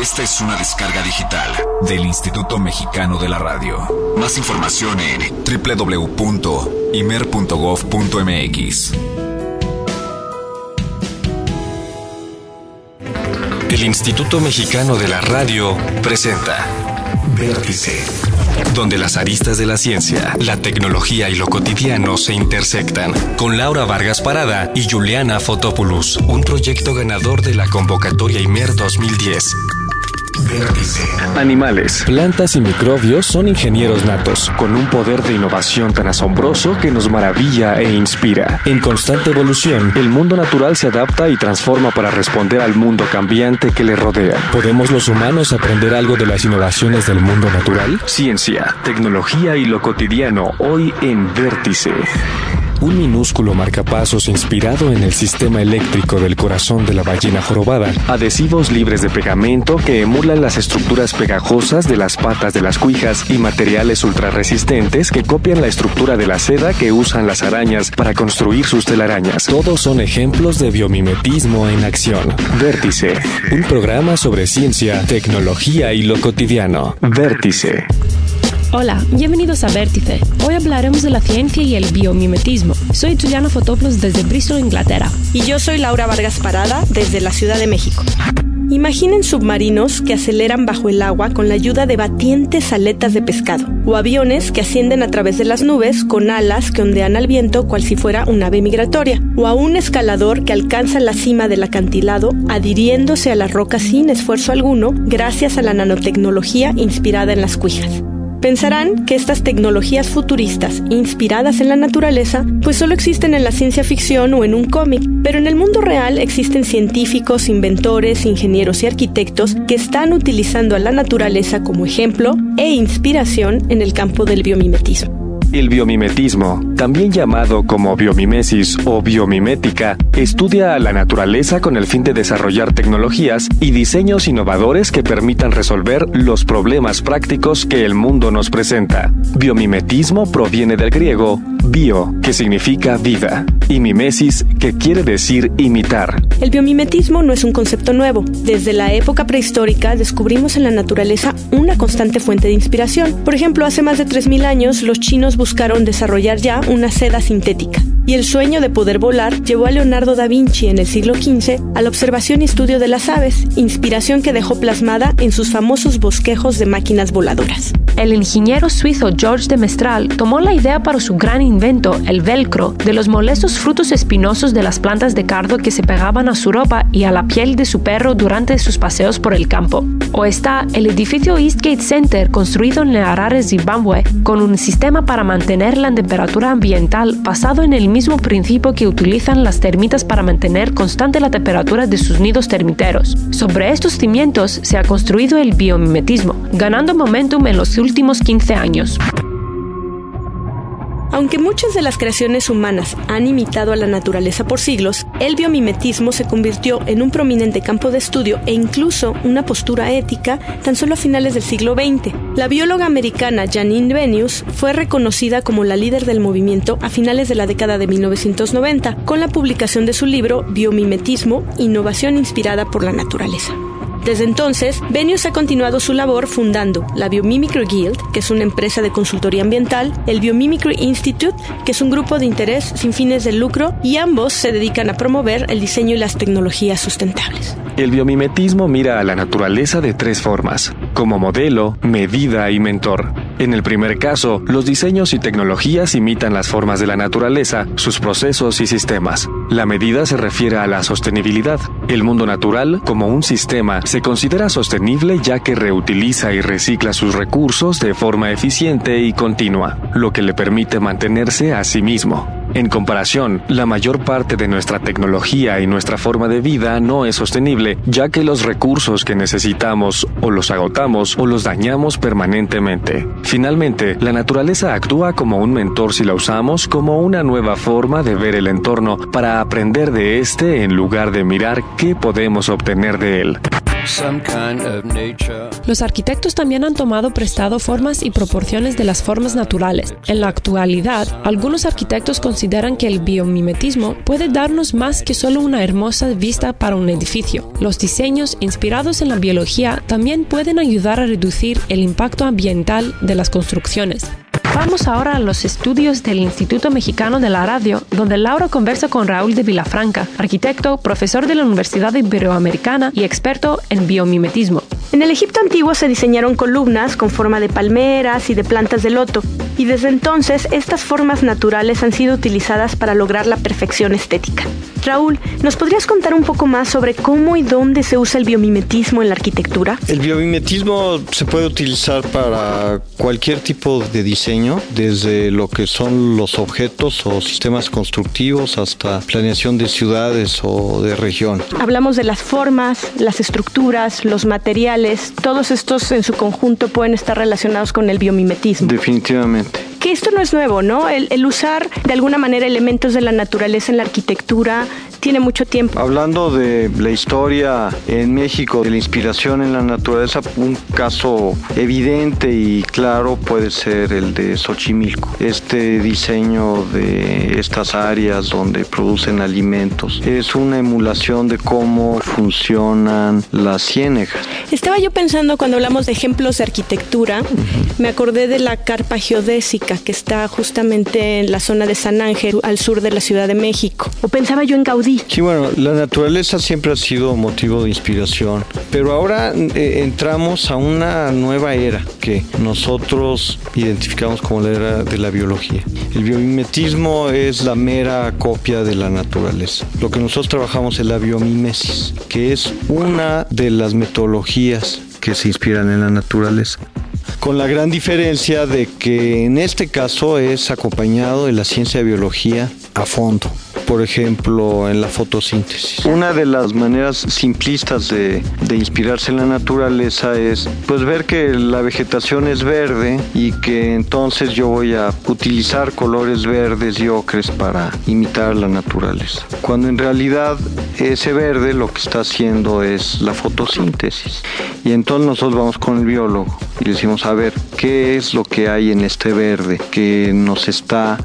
Esta es una descarga digital del Instituto Mexicano de la Radio. Más información en www.imer.gov.mx. El Instituto Mexicano de la Radio presenta Vértice, donde las aristas de la ciencia, la tecnología y lo cotidiano se intersectan, con Laura Vargas Parada y Juliana Fotopoulos, un proyecto ganador de la convocatoria IMER 2010. Animales, plantas y microbios son ingenieros natos, con un poder de innovación tan asombroso que nos maravilla e inspira. En constante evolución, el mundo natural se adapta y transforma para responder al mundo cambiante que le rodea. ¿Podemos los humanos aprender algo de las innovaciones del mundo natural? Ciencia, tecnología y lo cotidiano hoy en Vértice. Un minúsculo marcapasos inspirado en el sistema eléctrico del corazón de la ballena jorobada. Adhesivos libres de pegamento que emulan las estructuras pegajosas de las patas de las cuijas y materiales ultrarresistentes que copian la estructura de la seda que usan las arañas para construir sus telarañas. Todos son ejemplos de biomimetismo en acción. Vértice, un programa sobre ciencia, tecnología y lo cotidiano. Vértice. Hola, bienvenidos a Vértice. Hoy hablaremos de la ciencia y el biomimetismo. Soy Juliana Fotoplos desde Bristol, Inglaterra. Y yo soy Laura Vargas Parada desde la Ciudad de México. Imaginen submarinos que aceleran bajo el agua con la ayuda de batientes aletas de pescado, o aviones que ascienden a través de las nubes con alas que ondean al viento cual si fuera un ave migratoria, o a un escalador que alcanza la cima del acantilado adhiriéndose a la roca sin esfuerzo alguno gracias a la nanotecnología inspirada en las cuijas. Pensarán que estas tecnologías futuristas, inspiradas en la naturaleza, pues solo existen en la ciencia ficción o en un cómic, pero en el mundo real existen científicos, inventores, ingenieros y arquitectos que están utilizando a la naturaleza como ejemplo e inspiración en el campo del biomimetismo. El biomimetismo, también llamado como biomimesis o biomimética, estudia a la naturaleza con el fin de desarrollar tecnologías y diseños innovadores que permitan resolver los problemas prácticos que el mundo nos presenta. Biomimetismo proviene del griego bio, que significa vida, y mimesis, que quiere decir imitar. El biomimetismo no es un concepto nuevo. Desde la época prehistórica descubrimos en la naturaleza una constante fuente de inspiración. Por ejemplo, hace más de 3.000 años los chinos buscaron desarrollar ya una seda sintética. Y el sueño de poder volar llevó a Leonardo da Vinci en el siglo XV a la observación y estudio de las aves, inspiración que dejó plasmada en sus famosos bosquejos de máquinas voladoras. El ingeniero suizo George de Mestral tomó la idea para su gran invento, el velcro, de los molestos frutos espinosos de las plantas de cardo que se pegaban a su ropa y a la piel de su perro durante sus paseos por el campo. O está el edificio Eastgate Center construido en Harare, Zimbabue, con un sistema para mantener la temperatura ambiental basado en el mismo principio que utilizan las termitas para mantener constante la temperatura de sus nidos termiteros. Sobre estos cimientos se ha construido el biomimetismo, ganando momentum en los últimos 15 años. Aunque muchas de las creaciones humanas han imitado a la naturaleza por siglos, el biomimetismo se convirtió en un prominente campo de estudio e incluso una postura ética tan solo a finales del siglo XX. La bióloga americana Janine Venius fue reconocida como la líder del movimiento a finales de la década de 1990 con la publicación de su libro Biomimetismo, Innovación inspirada por la naturaleza. Desde entonces, Venius ha continuado su labor fundando la Biomimicry Guild, que es una empresa de consultoría ambiental, el Biomimicry Institute, que es un grupo de interés sin fines de lucro, y ambos se dedican a promover el diseño y las tecnologías sustentables. El biomimetismo mira a la naturaleza de tres formas, como modelo, medida y mentor. En el primer caso, los diseños y tecnologías imitan las formas de la naturaleza, sus procesos y sistemas. La medida se refiere a la sostenibilidad. El mundo natural, como un sistema, se considera sostenible ya que reutiliza y recicla sus recursos de forma eficiente y continua, lo que le permite mantenerse a sí mismo. En comparación, la mayor parte de nuestra tecnología y nuestra forma de vida no es sostenible, ya que los recursos que necesitamos o los agotamos o los dañamos permanentemente. Finalmente, la naturaleza actúa como un mentor si la usamos como una nueva forma de ver el entorno para aprender de este en lugar de mirar qué podemos obtener de él. Los arquitectos también han tomado prestado formas y proporciones de las formas naturales. En la actualidad, algunos arquitectos consideran que el biomimetismo puede darnos más que solo una hermosa vista para un edificio. Los diseños inspirados en la biología también pueden ayudar a reducir el impacto ambiental de las construcciones. Vamos ahora a los estudios del Instituto Mexicano de la Radio, donde Laura conversa con Raúl de Vilafranca, arquitecto, profesor de la Universidad Iberoamericana y experto en biomimetismo. En el Egipto antiguo se diseñaron columnas con forma de palmeras y de plantas de loto, y desde entonces estas formas naturales han sido utilizadas para lograr la perfección estética. Raúl, ¿nos podrías contar un poco más sobre cómo y dónde se usa el biomimetismo en la arquitectura? El biomimetismo se puede utilizar para cualquier tipo de diseño, desde lo que son los objetos o sistemas constructivos hasta planeación de ciudades o de región. Hablamos de las formas, las estructuras, los materiales, todos estos en su conjunto pueden estar relacionados con el biomimetismo. Definitivamente esto no es nuevo, ¿no? El, el, usar de alguna manera elementos de la naturaleza en la arquitectura tiene mucho tiempo. Hablando de la historia en México, de la inspiración en la naturaleza, un caso evidente y claro puede ser el de Xochimilco. Este diseño de estas áreas donde producen alimentos es una emulación de cómo funcionan las ciénegas. Estaba yo pensando cuando hablamos de ejemplos de arquitectura, me acordé de la carpa geodésica que está justamente en la zona de San Ángel, al sur de la Ciudad de México. O pensaba yo en Gaudí. Sí, bueno, la naturaleza siempre ha sido motivo de inspiración, pero ahora eh, entramos a una nueva era que nosotros identificamos como la era de la biología. El biomimetismo es la mera copia de la naturaleza. Lo que nosotros trabajamos es la biomimesis, que es una de las metodologías que se inspiran en la naturaleza con la gran diferencia de que en este caso es acompañado de la ciencia de biología a fondo por ejemplo, en la fotosíntesis. Una de las maneras simplistas de, de, inspirarse en la naturaleza es pues ver que la vegetación es verde y que entonces yo voy a utilizar colores verdes y ocres para imitar la naturaleza. Cuando en realidad ese verde lo que está haciendo es la fotosíntesis. Y entonces nosotros vamos con el biólogo y le decimos, a ver, ¿qué es lo que hay en este verde que nos está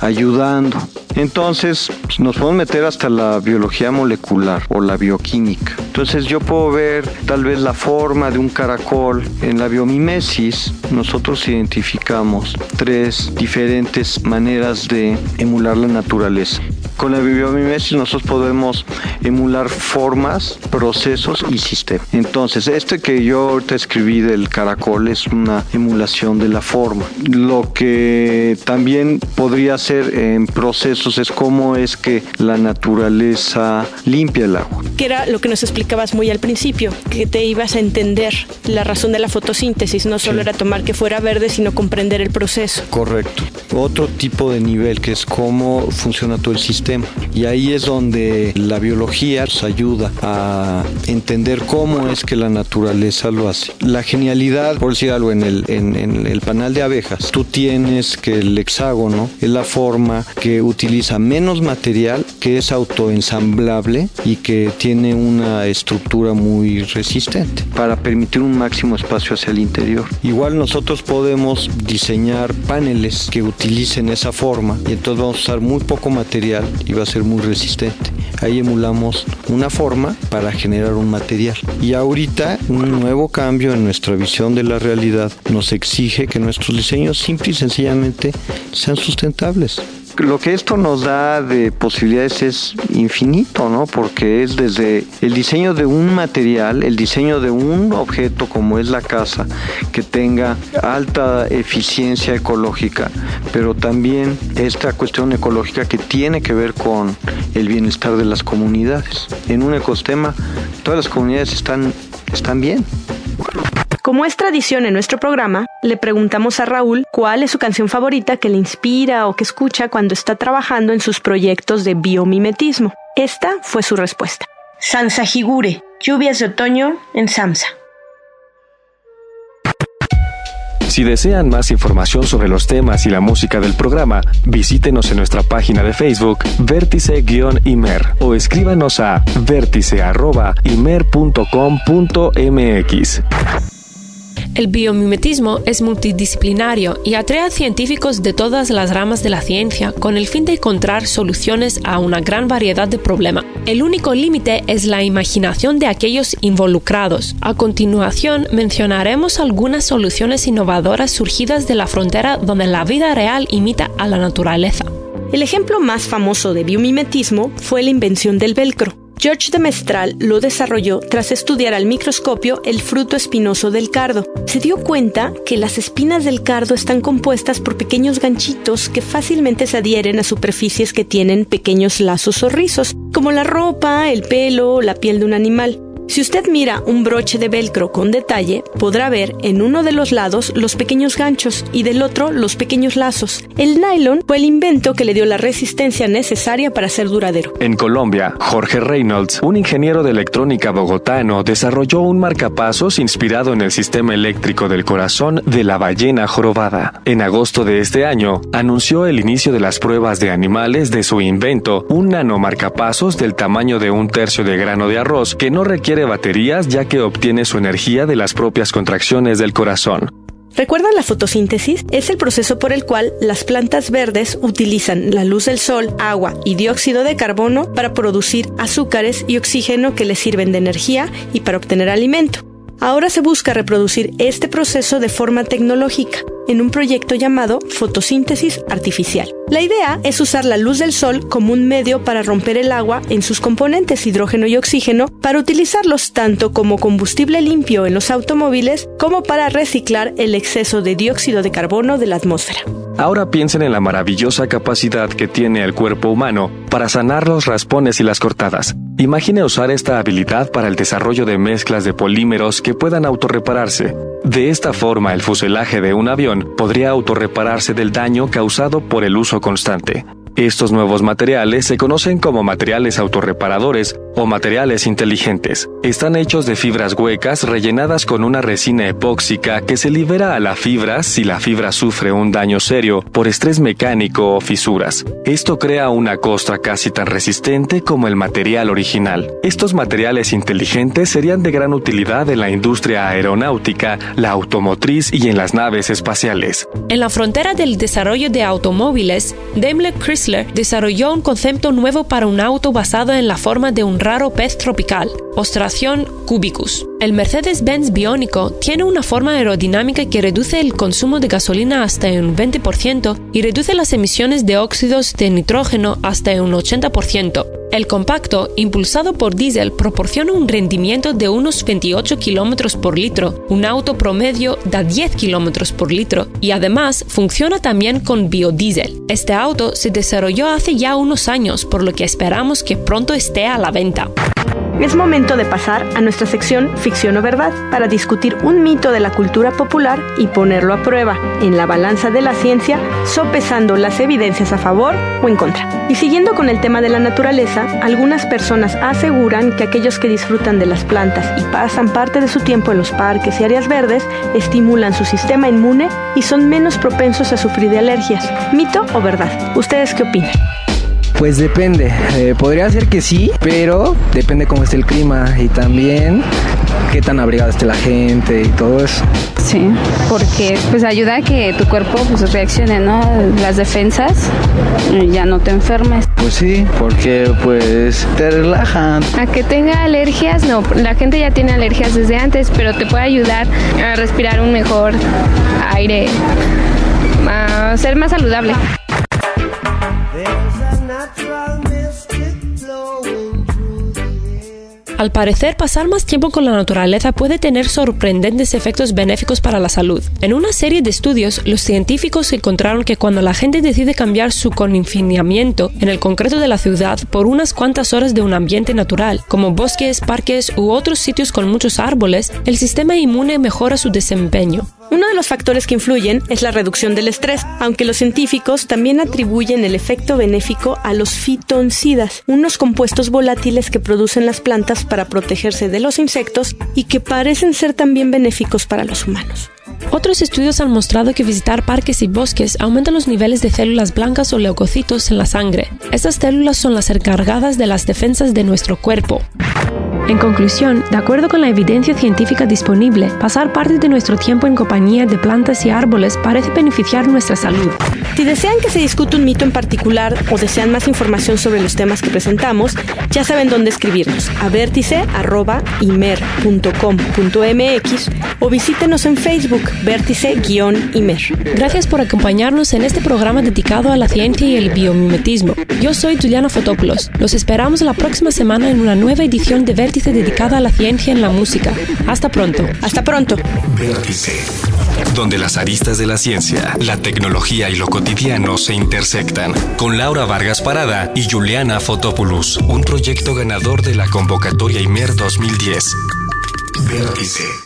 ayudando? Entonces nos podemos meter hasta la biología molecular o la bioquímica. Entonces yo puedo ver tal vez la forma de un caracol. En la biomimesis nosotros identificamos tres diferentes maneras de emular la naturaleza. Con la biomimesis nosotros podemos emular formas, procesos y sistemas. Entonces, este que yo ahorita escribí del caracol es una emulación de la forma. Lo que también podría ser en procesos es cómo es que la naturaleza limpia el agua. Que era lo que nos explicabas muy al principio, que te ibas a entender la razón de la fotosíntesis, no solo sí. era tomar que fuera verde, sino comprender el proceso. Correcto. Otro tipo de nivel que es cómo funciona todo el y ahí es donde la biología nos ayuda a entender cómo es que la naturaleza lo hace. La genialidad, por decir algo, en el, en, en el panal de abejas, tú tienes que el hexágono es la forma que utiliza menos material, que es autoensamblable y que tiene una estructura muy resistente para permitir un máximo espacio hacia el interior. Igual nosotros podemos diseñar paneles que utilicen esa forma y entonces vamos a usar muy poco material y va a ser muy resistente. Ahí emulamos una forma para generar un material. Y ahorita un nuevo cambio en nuestra visión de la realidad nos exige que nuestros diseños simple y sencillamente sean sustentables lo que esto nos da de posibilidades es infinito, ¿no? Porque es desde el diseño de un material, el diseño de un objeto como es la casa, que tenga alta eficiencia ecológica, pero también esta cuestión ecológica que tiene que ver con el bienestar de las comunidades. En un ecosistema, todas las comunidades están, están bien. Como es tradición en nuestro programa, le preguntamos a Raúl cuál es su canción favorita que le inspira o que escucha cuando está trabajando en sus proyectos de biomimetismo. Esta fue su respuesta. Sansa Higure, lluvias de otoño en Samsa. Si desean más información sobre los temas y la música del programa, visítenos en nuestra página de Facebook vértice-imer o escríbanos a vértice.imer.com.mx. El biomimetismo es multidisciplinario y atrae a científicos de todas las ramas de la ciencia con el fin de encontrar soluciones a una gran variedad de problemas. El único límite es la imaginación de aquellos involucrados. A continuación mencionaremos algunas soluciones innovadoras surgidas de la frontera donde la vida real imita a la naturaleza. El ejemplo más famoso de biomimetismo fue la invención del velcro. George de Mestral lo desarrolló tras estudiar al microscopio el fruto espinoso del cardo. Se dio cuenta que las espinas del cardo están compuestas por pequeños ganchitos que fácilmente se adhieren a superficies que tienen pequeños lazos o rizos, como la ropa, el pelo o la piel de un animal. Si usted mira un broche de velcro con detalle, podrá ver en uno de los lados los pequeños ganchos y del otro los pequeños lazos. El nylon fue el invento que le dio la resistencia necesaria para ser duradero. En Colombia, Jorge Reynolds, un ingeniero de electrónica bogotano, desarrolló un marcapasos inspirado en el sistema eléctrico del corazón de la ballena jorobada. En agosto de este año, anunció el inicio de las pruebas de animales de su invento, un nanomarcapasos del tamaño de un tercio de grano de arroz que no requiere baterías ya que obtiene su energía de las propias contracciones del corazón. ¿Recuerdan la fotosíntesis? Es el proceso por el cual las plantas verdes utilizan la luz del sol, agua y dióxido de carbono para producir azúcares y oxígeno que les sirven de energía y para obtener alimento. Ahora se busca reproducir este proceso de forma tecnológica en un proyecto llamado fotosíntesis artificial. La idea es usar la luz del sol como un medio para romper el agua en sus componentes hidrógeno y oxígeno para utilizarlos tanto como combustible limpio en los automóviles como para reciclar el exceso de dióxido de carbono de la atmósfera. Ahora piensen en la maravillosa capacidad que tiene el cuerpo humano para sanar los raspones y las cortadas. Imagine usar esta habilidad para el desarrollo de mezclas de polímeros que puedan autorrepararse. De esta forma, el fuselaje de un avión podría autorrepararse del daño causado por el uso constante. Estos nuevos materiales se conocen como materiales autorreparadores o materiales inteligentes. Están hechos de fibras huecas rellenadas con una resina epóxica que se libera a la fibra si la fibra sufre un daño serio por estrés mecánico o fisuras. Esto crea una costra casi tan resistente como el material original. Estos materiales inteligentes serían de gran utilidad en la industria aeronáutica, la automotriz y en las naves espaciales. En la frontera del desarrollo de automóviles, Daimler Chrysler desarrolló un concepto nuevo para un auto basado en la forma de un raro pez tropical, Ostración cubicus. El Mercedes-Benz biónico tiene una forma aerodinámica que reduce el consumo de gasolina hasta un 20% y reduce las emisiones de óxidos de nitrógeno hasta un 80%. El compacto, impulsado por diésel, proporciona un rendimiento de unos 28 km por litro. Un auto promedio da 10 km por litro y además funciona también con biodiesel. Este auto se desarrolló hace ya unos años, por lo que esperamos que pronto esté a la venta. Es momento de pasar a nuestra sección Ficción o Verdad para discutir un mito de la cultura popular y ponerlo a prueba en la balanza de la ciencia, sopesando las evidencias a favor o en contra. Y siguiendo con el tema de la naturaleza, algunas personas aseguran que aquellos que disfrutan de las plantas y pasan parte de su tiempo en los parques y áreas verdes estimulan su sistema inmune y son menos propensos a sufrir de alergias. ¿Mito o verdad? ¿Ustedes qué opinan? Pues depende, eh, podría ser que sí, pero depende cómo esté el clima y también qué tan abrigada esté la gente y todo eso. Sí, porque pues ayuda a que tu cuerpo pues reaccione, ¿no? Las defensas y ya no te enfermes. Pues sí, porque pues te relajan. A que tenga alergias, no, la gente ya tiene alergias desde antes, pero te puede ayudar a respirar un mejor aire, a ser más saludable. Al parecer, pasar más tiempo con la naturaleza puede tener sorprendentes efectos benéficos para la salud. En una serie de estudios, los científicos encontraron que cuando la gente decide cambiar su confinamiento en el concreto de la ciudad por unas cuantas horas de un ambiente natural, como bosques, parques u otros sitios con muchos árboles, el sistema inmune mejora su desempeño. Uno de los factores que influyen es la reducción del estrés, aunque los científicos también atribuyen el efecto benéfico a los fitoncidas, unos compuestos volátiles que producen las plantas para protegerse de los insectos y que parecen ser también benéficos para los humanos. Otros estudios han mostrado que visitar parques y bosques aumenta los niveles de células blancas o leucocitos en la sangre. Estas células son las encargadas de las defensas de nuestro cuerpo. En conclusión, de acuerdo con la evidencia científica disponible, pasar parte de nuestro tiempo en compañía de plantas y árboles parece beneficiar nuestra salud. Si desean que se discuta un mito en particular o desean más información sobre los temas que presentamos, ya saben dónde escribirnos a vértice.imer.com.mx o visítenos en Facebook vértice-imer. Gracias por acompañarnos en este programa dedicado a la ciencia y el biomimetismo. Yo soy Juliana Fotopoulos. Los esperamos la próxima semana en una nueva edición de Vértice dedicada a la ciencia en la música. Hasta pronto. Hasta pronto. Vértice. Donde las aristas de la ciencia, la tecnología y lo cotidiano se intersectan. Con Laura Vargas Parada y Juliana Fotopoulos. Un proyecto ganador de la convocatoria IMER 2010. Vértice.